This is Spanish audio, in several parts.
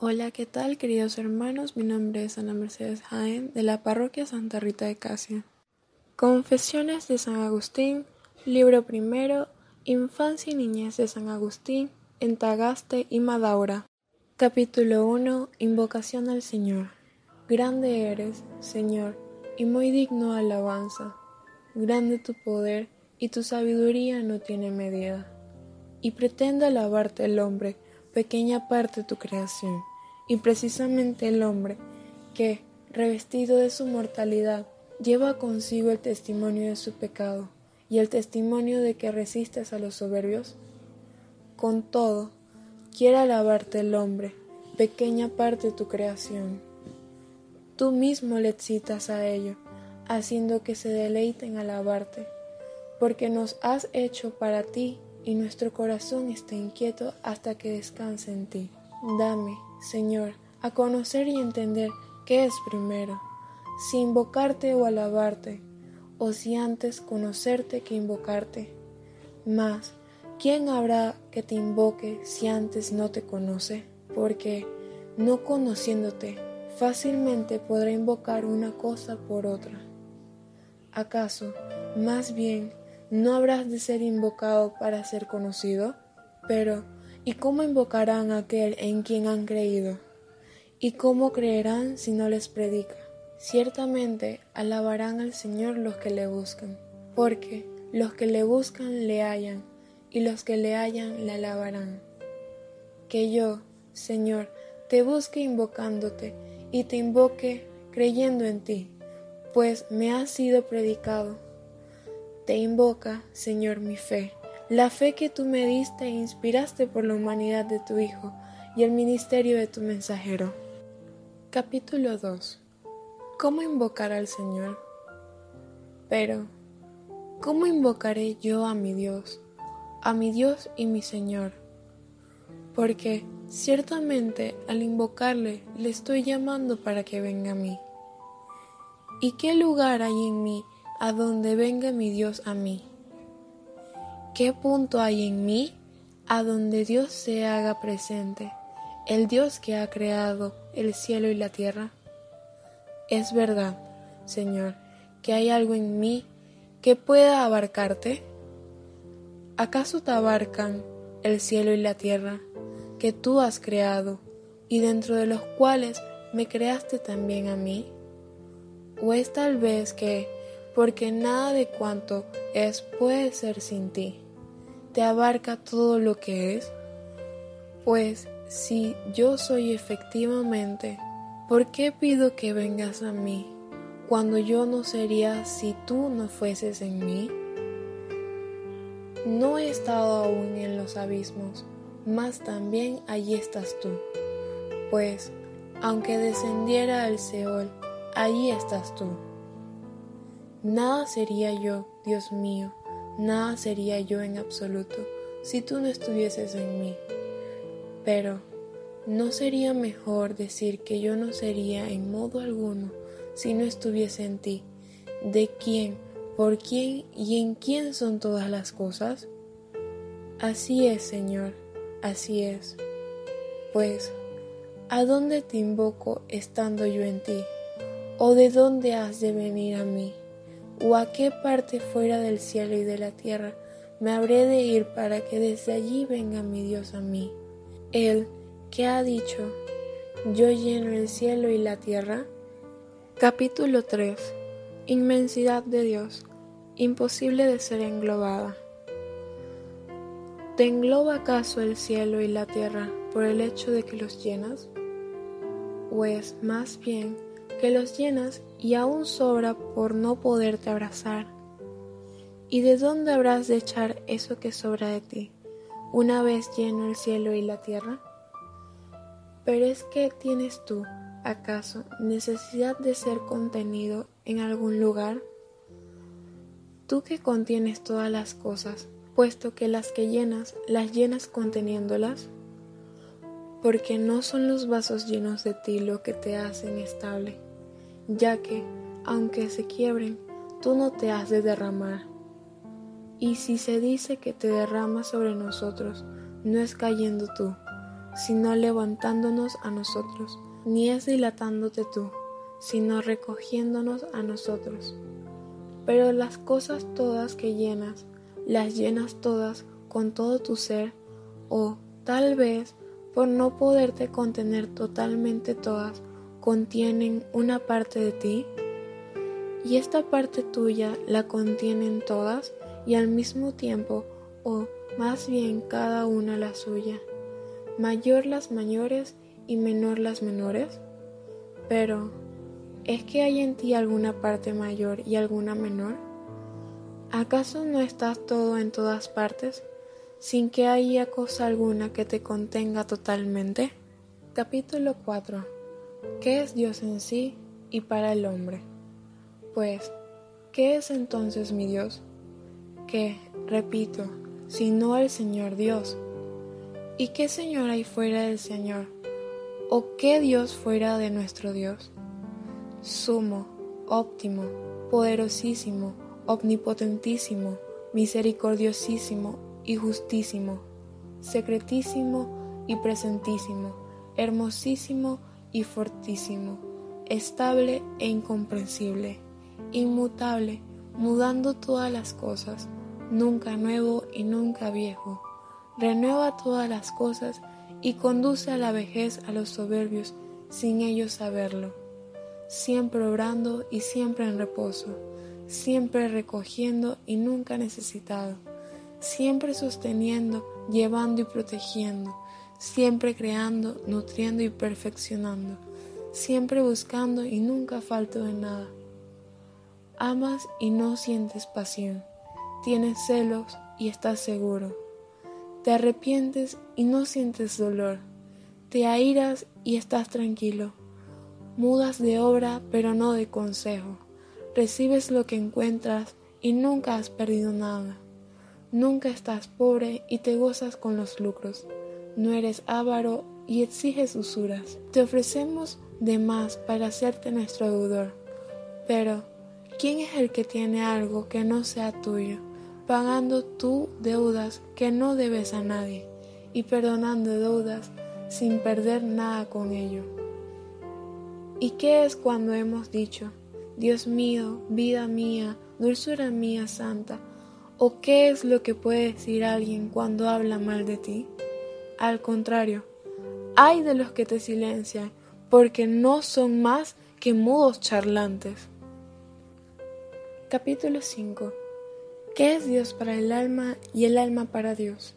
Hola, ¿qué tal queridos hermanos? Mi nombre es Ana Mercedes Jaén de la parroquia Santa Rita de Casia. Confesiones de San Agustín, libro primero, Infancia y Niñez de San Agustín, en Tagaste y Madaura. Capítulo 1, Invocación al Señor. Grande eres, Señor, y muy digno alabanza. Grande tu poder, y tu sabiduría no tiene medida. Y pretende alabarte el hombre, pequeña parte de tu creación, y precisamente el hombre, que, revestido de su mortalidad, lleva consigo el testimonio de su pecado y el testimonio de que resistes a los soberbios? Con todo, quiere alabarte el hombre, pequeña parte de tu creación. Tú mismo le excitas a ello, haciendo que se deleiten alabarte, porque nos has hecho para ti y nuestro corazón está inquieto hasta que descanse en ti. Dame, Señor, a conocer y entender qué es primero, si invocarte o alabarte, o si antes conocerte que invocarte. Mas, ¿quién habrá que te invoque si antes no te conoce? Porque, no conociéndote, fácilmente podrá invocar una cosa por otra. ¿Acaso, más bien, no habrás de ser invocado para ser conocido. Pero, ¿y cómo invocarán a aquel en quien han creído? ¿Y cómo creerán si no les predica? Ciertamente alabarán al Señor los que le buscan, porque los que le buscan le hallan, y los que le hallan le alabarán. Que yo, Señor, te busque invocándote, y te invoque creyendo en ti, pues me has sido predicado te invoca, Señor, mi fe, la fe que tú me diste e inspiraste por la humanidad de tu Hijo y el ministerio de tu mensajero. Capítulo 2 ¿Cómo invocar al Señor? Pero, ¿cómo invocaré yo a mi Dios, a mi Dios y mi Señor? Porque ciertamente al invocarle le estoy llamando para que venga a mí. ¿Y qué lugar hay en mí a donde venga mi Dios a mí. ¿Qué punto hay en mí a donde Dios se haga presente, el Dios que ha creado el cielo y la tierra? Es verdad, Señor, que hay algo en mí que pueda abarcarte. ¿Acaso te abarcan el cielo y la tierra que tú has creado y dentro de los cuales me creaste también a mí? ¿O es tal vez que porque nada de cuanto es puede ser sin ti. Te abarca todo lo que es. Pues si yo soy efectivamente, ¿por qué pido que vengas a mí cuando yo no sería si tú no fueses en mí? No he estado aún en los abismos, mas también allí estás tú. Pues, aunque descendiera al Seol, allí estás tú. Nada sería yo, Dios mío, nada sería yo en absoluto si tú no estuvieses en mí. Pero, ¿no sería mejor decir que yo no sería en modo alguno si no estuviese en ti? ¿De quién, por quién y en quién son todas las cosas? Así es, Señor, así es. Pues, ¿a dónde te invoco estando yo en ti? ¿O de dónde has de venir a mí? O a qué parte fuera del cielo y de la tierra me habré de ir para que desde allí venga mi Dios a mí. Él, que ha dicho, yo lleno el cielo y la tierra. Capítulo 3. Inmensidad de Dios, imposible de ser englobada. ¿Te engloba acaso el cielo y la tierra por el hecho de que los llenas? ¿O es más bien que los llenas y aún sobra por no poderte abrazar. ¿Y de dónde habrás de echar eso que sobra de ti, una vez lleno el cielo y la tierra? Pero es que tienes tú, acaso, necesidad de ser contenido en algún lugar? Tú que contienes todas las cosas, puesto que las que llenas, las llenas conteniéndolas, porque no son los vasos llenos de ti lo que te hacen estable ya que, aunque se quiebren, tú no te has de derramar. Y si se dice que te derramas sobre nosotros, no es cayendo tú, sino levantándonos a nosotros, ni es dilatándote tú, sino recogiéndonos a nosotros. Pero las cosas todas que llenas, las llenas todas con todo tu ser, o tal vez por no poderte contener totalmente todas, contienen una parte de ti, y esta parte tuya la contienen todas y al mismo tiempo, o más bien cada una la suya, mayor las mayores y menor las menores. Pero, ¿es que hay en ti alguna parte mayor y alguna menor? ¿Acaso no estás todo en todas partes, sin que haya cosa alguna que te contenga totalmente? Capítulo 4. ¿Qué es Dios en sí y para el hombre? Pues, ¿qué es entonces mi Dios? Que, repito, sino el Señor Dios. ¿Y qué Señor hay fuera del Señor? ¿O qué Dios fuera de nuestro Dios? Sumo, óptimo, poderosísimo, omnipotentísimo, misericordiosísimo y justísimo, secretísimo y presentísimo, hermosísimo y fortísimo, estable e incomprensible, inmutable, mudando todas las cosas, nunca nuevo y nunca viejo. Renueva todas las cosas y conduce a la vejez a los soberbios sin ellos saberlo. Siempre obrando y siempre en reposo, siempre recogiendo y nunca necesitado, siempre sosteniendo, llevando y protegiendo, siempre creando, nutriendo y perfeccionando, siempre buscando y nunca falto de nada. Amas y no sientes pasión Tienes celos y estás seguro. Te arrepientes y no sientes dolor. Te airas y estás tranquilo. Mudas de obra pero no de consejo. Recibes lo que encuentras y nunca has perdido nada. Nunca estás pobre y te gozas con los lucros. No eres avaro y exiges usuras. Te ofrecemos de más para hacerte nuestro deudor. Pero, ¿quién es el que tiene algo que no sea tuyo? pagando tú deudas que no debes a nadie y perdonando deudas sin perder nada con ello. ¿Y qué es cuando hemos dicho, Dios mío, vida mía, dulzura mía santa? ¿O qué es lo que puede decir alguien cuando habla mal de ti? Al contrario, hay de los que te silencian, porque no son más que mudos charlantes. Capítulo 5 ¿Qué es Dios para el alma y el alma para Dios?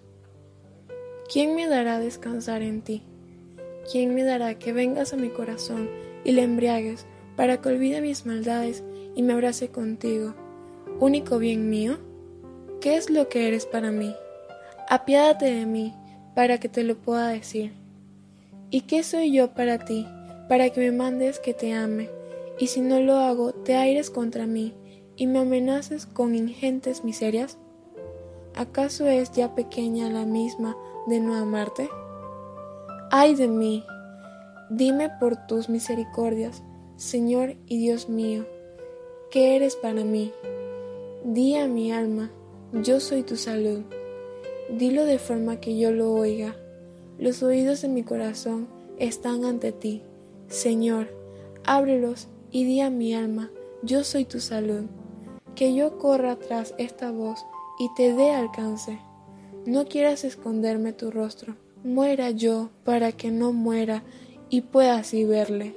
¿Quién me dará descansar en ti? ¿Quién me dará que vengas a mi corazón y le embriagues para que olvide mis maldades y me abrace contigo? ¿Único bien mío? ¿Qué es lo que eres para mí? Apiádate de mí para que te lo pueda decir. ¿Y qué soy yo para ti, para que me mandes que te ame? Y si no lo hago, te aires contra mí y me amenaces con ingentes miserias? ¿Acaso es ya pequeña la misma de no amarte? ¡Ay de mí! Dime por tus misericordias, Señor y Dios mío, ¿qué eres para mí? Di a mi alma, yo soy tu salud. Dilo de forma que yo lo oiga. Los oídos de mi corazón están ante ti. Señor, ábrelos y di a mi alma, yo soy tu salud que yo corra tras esta voz y te dé alcance. No quieras esconderme tu rostro, muera yo para que no muera y pueda así verle.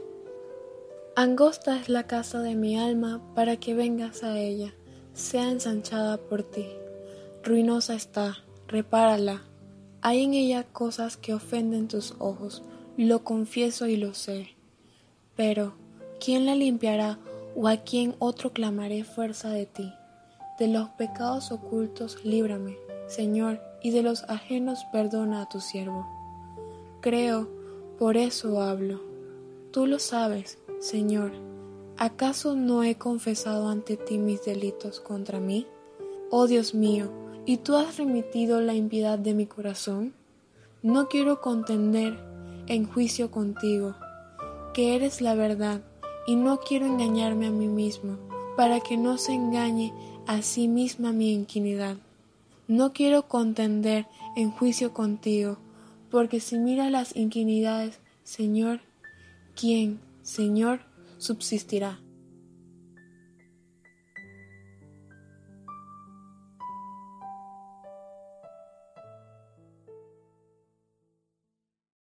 Angosta es la casa de mi alma para que vengas a ella, sea ensanchada por ti. Ruinosa está, repárala. Hay en ella cosas que ofenden tus ojos, lo confieso y lo sé. Pero, ¿quién la limpiará ¿O a quién otro clamaré fuerza de ti? De los pecados ocultos líbrame, Señor, y de los ajenos perdona a tu siervo. Creo, por eso hablo. Tú lo sabes, Señor. ¿Acaso no he confesado ante ti mis delitos contra mí? Oh Dios mío, ¿y tú has remitido la impiedad de mi corazón? No quiero contender en juicio contigo, que eres la verdad y no quiero engañarme a mí mismo, para que no se engañe a sí misma mi inquinidad. No quiero contender en juicio contigo, porque si mira las inquinidades, Señor, ¿quién, Señor, subsistirá?